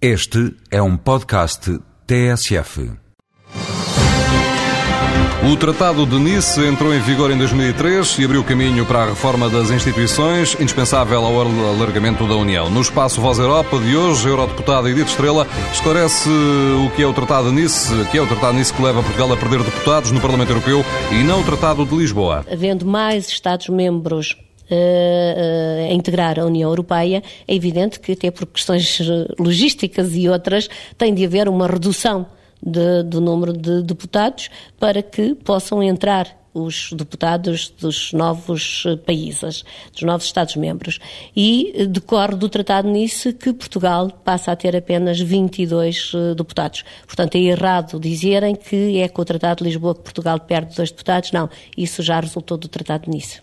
Este é um podcast TSF. O Tratado de Nice entrou em vigor em 2003 e abriu caminho para a reforma das instituições, indispensável ao alargamento da União. No espaço Voz Europa de hoje, a Eurodeputada Edith Estrela esclarece o que é o Tratado de Nice, que é o Tratado de Nice que leva Portugal a perder deputados no Parlamento Europeu e não o Tratado de Lisboa. Havendo mais Estados-membros a integrar a União Europeia, é evidente que, até por questões logísticas e outras, tem de haver uma redução de, do número de deputados para que possam entrar os deputados dos novos países, dos novos Estados-membros. E decorre do Tratado Nice que Portugal passa a ter apenas 22 deputados. Portanto, é errado dizerem que é com o Tratado de Lisboa que Portugal perde dois deputados. Não, isso já resultou do Tratado Nice.